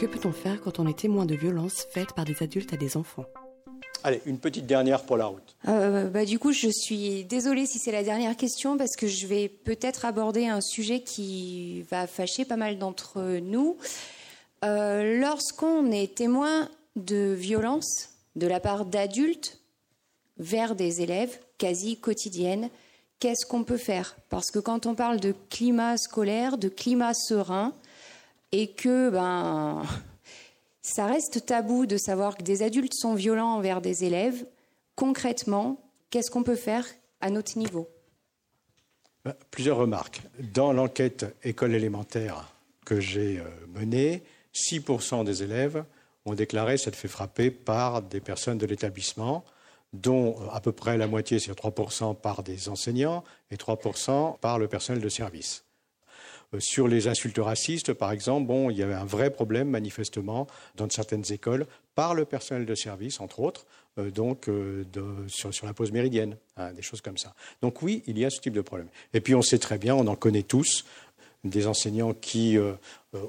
Que peut-on faire quand on est témoin de violences faites par des adultes à des enfants? Allez, une petite dernière pour la route. Euh, bah, du coup, je suis désolée si c'est la dernière question parce que je vais peut-être aborder un sujet qui va fâcher pas mal d'entre nous. Euh, lorsqu'on est témoin de violences de la part d'adultes vers des élèves quasi quotidiennes, qu'est-ce qu'on peut faire? Parce que quand on parle de climat scolaire, de climat serein, et que ben ça reste tabou de savoir que des adultes sont violents envers des élèves. Concrètement, qu'est-ce qu'on peut faire à notre niveau? Ben, Plusieurs remarques. Dans l'enquête école élémentaire que j'ai euh, menée, 6% des élèves ont déclaré s'être fait frapper par des personnes de l'établissement, dont euh, à peu près la moitié, c'est 3% par des enseignants et 3% par le personnel de service. Euh, sur les insultes racistes, par exemple, il y avait un vrai problème, manifestement, dans certaines écoles, par le personnel de service, entre autres, euh, donc euh, sur, la pause méridienne, hein, des choses comme ça. Donc oui, il y a ce type de problème. Et puis on sait très bien, on en connaît tous, des enseignants qui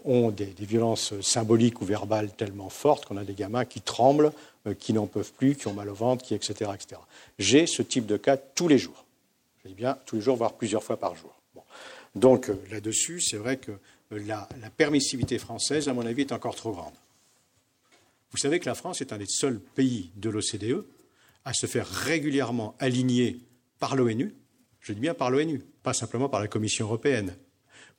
ont des, violences symboliques ou verbales tellement fortes qu'on a des gamins qui tremblent, qui n'en peuvent plus, qui ont mal au ventre, qui etc. etc. J'ai ce type de cas tous les jours. Je dis bien tous les jours, voire plusieurs fois par jour. Donc euh, là-dessus, c'est vrai que euh, la, permissivité française, à mon avis, est encore trop grande. Vous savez que la France est un des seuls pays de l'OCDE à se faire régulièrement aligner par l'ONU, je dis bien par l'ONU, pas simplement par la Commission européenne,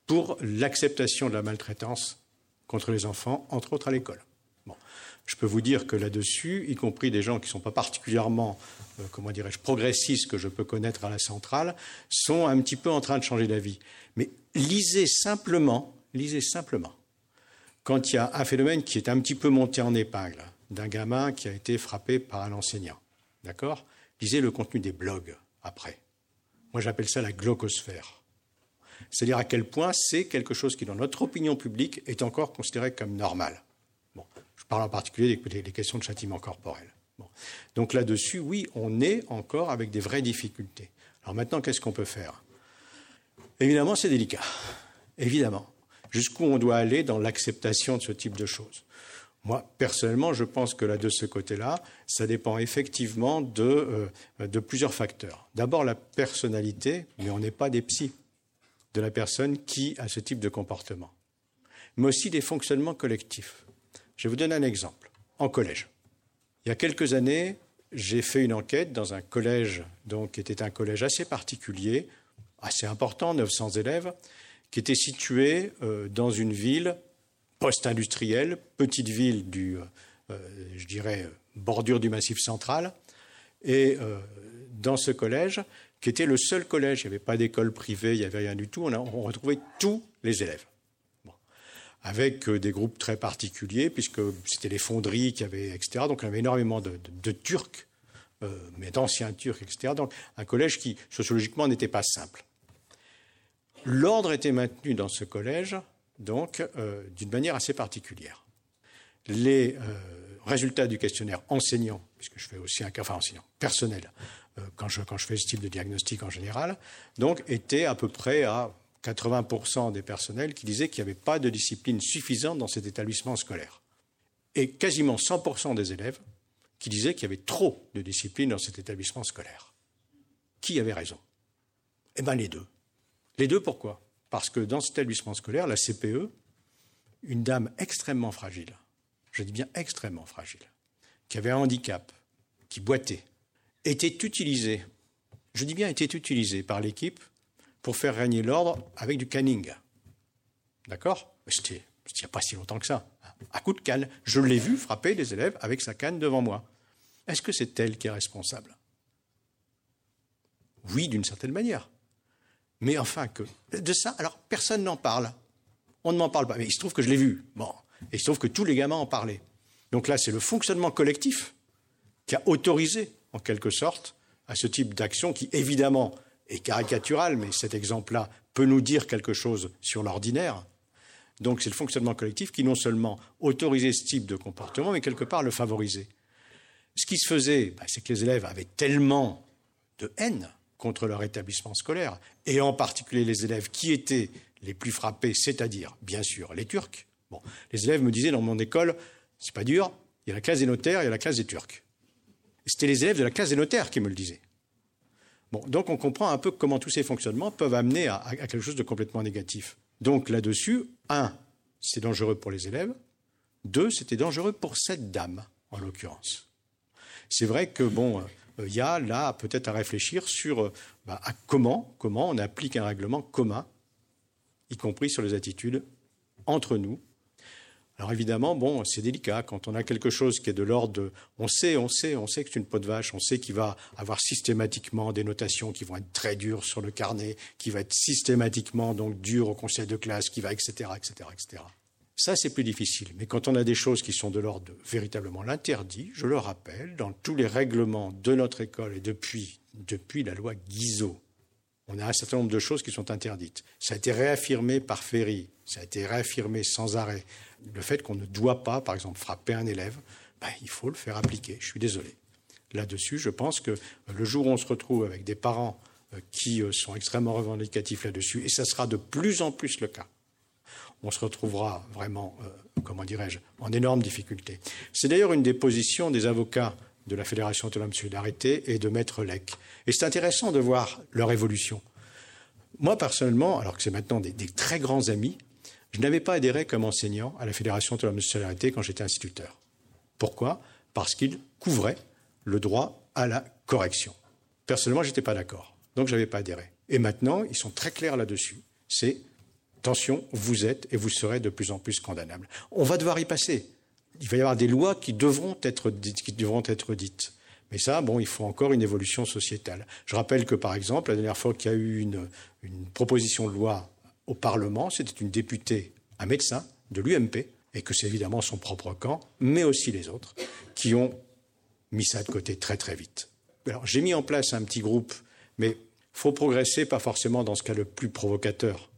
pour l'acceptation de la maltraitance contre les enfants, entre autres à l'école. Je peux vous dire que là-dessus, y compris des gens qui ne sont pas particulièrement, euh, comment dirais-je, progressistes que je peux connaître à la centrale, sont un petit peu en train de changer d'avis. Mais lisez simplement, lisez simplement, quand il y a un phénomène qui est un petit peu monté en épingle, d'un gamin qui a été frappé par un enseignant, d'accord? Lisez le contenu des blogs après. Moi, j'appelle ça la glaucosphère. C'est-à-dire à quel point c'est quelque chose qui, dans notre opinion publique, est encore considéré comme normal. Je parle en particulier des, questions de châtiment corporel. Donc là-dessus, oui, on est encore avec des vraies difficultés. Alors maintenant, qu'est-ce qu'on peut faire? Évidemment, c'est délicat. Évidemment. Jusqu'où on doit aller dans l'acceptation de ce type de choses? Moi, personnellement, je pense que là, de ce côté-là, ça dépend effectivement de, euh, de plusieurs facteurs. D'abord, la personnalité, mais on n'est pas des psys, de la personne qui a ce type de comportement. Mais aussi des fonctionnements collectifs. Je vais vous donner un exemple. En collège. Il y a quelques années, j'ai fait une enquête dans un collège, donc, qui était un collège assez particulier, assez important, 900 élèves, qui était situé euh, dans une ville post-industrielle, petite ville du, euh, euh, je dirais, bordure du Massif central. Et dans ce collège, qui était le seul collège, il n'y avait pas d'école privée, il n'y avait rien du tout, on, on retrouvait tous les élèves avec des groupes très particuliers, puisque c'était les fonderies qui avaient, etc. Donc, il y avait énormément de, Turcs, mais d'anciens Turcs, etc. Donc, un collège qui, sociologiquement, n'était pas simple. L'ordre était maintenu dans ce collège, donc, euh, d'une manière assez particulière. Les euh, résultats du questionnaire enseignant, puisque je fais aussi un cas, enfin enseignant, personnel, euh, quand, je, quand je fais ce type de diagnostic en général, donc, étaient à peu près à 80% des personnels qui disaient qu'il n'y avait pas de discipline suffisante dans cet établissement scolaire. Et quasiment 100% des élèves qui disaient qu'il y avait trop de discipline dans cet établissement scolaire. Qui avait raison? Eh bien les deux. Les deux, pourquoi? Parce que dans cet établissement scolaire, la CPE, une dame extrêmement fragile, je dis bien extrêmement fragile, qui avait un handicap, qui boitait, était utilisée, je dis bien était utilisée par l'équipe pour faire régner l'ordre avec du canning. D'accord? C'était il n'y a pas si longtemps que ça. À coup de canne. Je l'ai vu frapper des élèves avec sa canne devant moi. Est-ce que c'est elle qui est responsable? Oui, d'une certaine manière. Mais enfin que de ça, alors personne n'en parle. On ne m'en parle pas. Mais il se trouve que je l'ai vu. Bon, et il se trouve que tous les gamins en parlaient. Donc là, c'est le fonctionnement collectif qui a autorisé, en quelque sorte, à ce type d'action qui, évidemment, caricatural, mais cet exemple-là peut nous dire quelque chose sur l'ordinaire. Donc c'est le fonctionnement collectif qui non seulement autorisait ce type de comportement, mais quelque part le favorisait. Ce qui se faisait, bah, c'est que les élèves avaient tellement de haine contre leur établissement scolaire, et en particulier les élèves qui étaient les plus frappés, c'est-à-dire, bien sûr, les Turcs, Bon, les élèves me disaient dans mon école, c'est pas dur, il y a la classe des notaires, il y a la classe des Turcs. C'était les élèves de la classe des notaires qui me le disaient. Donc on comprend un peu comment tous ces fonctionnements peuvent amener à, quelque chose de complètement négatif. Donc là-dessus, un, c'est dangereux pour les élèves. Deux, c'était dangereux pour cette dame, en l'occurrence. C'est vrai que bon, euh, il y a là peut-être à réfléchir sur euh, bah, à comment, comment on applique un règlement commun, y compris sur les attitudes entre nous. Alors évidemment, bon, c'est délicat quand on a quelque chose qui est de l'ordre de, on sait, on sait, on sait que c'est une peau de vache, on sait qu'il va avoir systématiquement des notations qui vont être très dures sur le carnet, qui va être systématiquement donc dur au conseil de classe, qui va etc etc etc. Ça, c'est plus difficile. Mais quand on a des choses qui sont de l'ordre véritablement l'interdit, je le rappelle, dans tous les règlements de notre école et depuis, depuis la loi Guizot, on a un certain nombre de choses qui sont interdites. Ça a été réaffirmé par Ferry, ça a été réaffirmé sans arrêt. Le fait qu'on ne doit pas, par exemple, frapper un élève, ben, il faut le faire appliquer. Je suis désolé. Là-dessus, je pense que le jour où on se retrouve avec des parents euh, qui euh, sont extrêmement revendicatifs là-dessus, et ça sera de plus en plus le cas, on se retrouvera vraiment, euh, comment dirais-je, en énorme difficulté. C'est d'ailleurs une des positions des avocats de la Fédération autonome de solidarité et de Maître Lec. Et c'est intéressant de voir leur évolution. Moi, personnellement, alors que c'est maintenant des, très grands amis, je n'avais pas adhéré comme enseignant à la Fédération autonome de solidarité quand j'étais instituteur. Pourquoi? Parce qu'ils couvraient le droit à la correction. Personnellement, je n'étais pas d'accord. Donc, je n'avais pas adhéré. Et maintenant, ils sont très clairs là-dessus. C'est Attention, vous êtes et vous serez de plus en plus condamnables. On va devoir y passer. Il va y avoir des lois qui devront être dites. Qui devront être dites. Mais ça, bon, il faut encore une évolution sociétale. Je rappelle que, par exemple, la dernière fois qu'il y a eu une proposition de loi au Parlement, c'était une députée, un médecin de l'UMP, et que c'est évidemment son propre camp, mais aussi les autres, qui ont mis ça de côté très très vite. Alors j'ai mis en place un petit groupe, mais faut progresser, pas forcément dans ce cas le plus provocateur,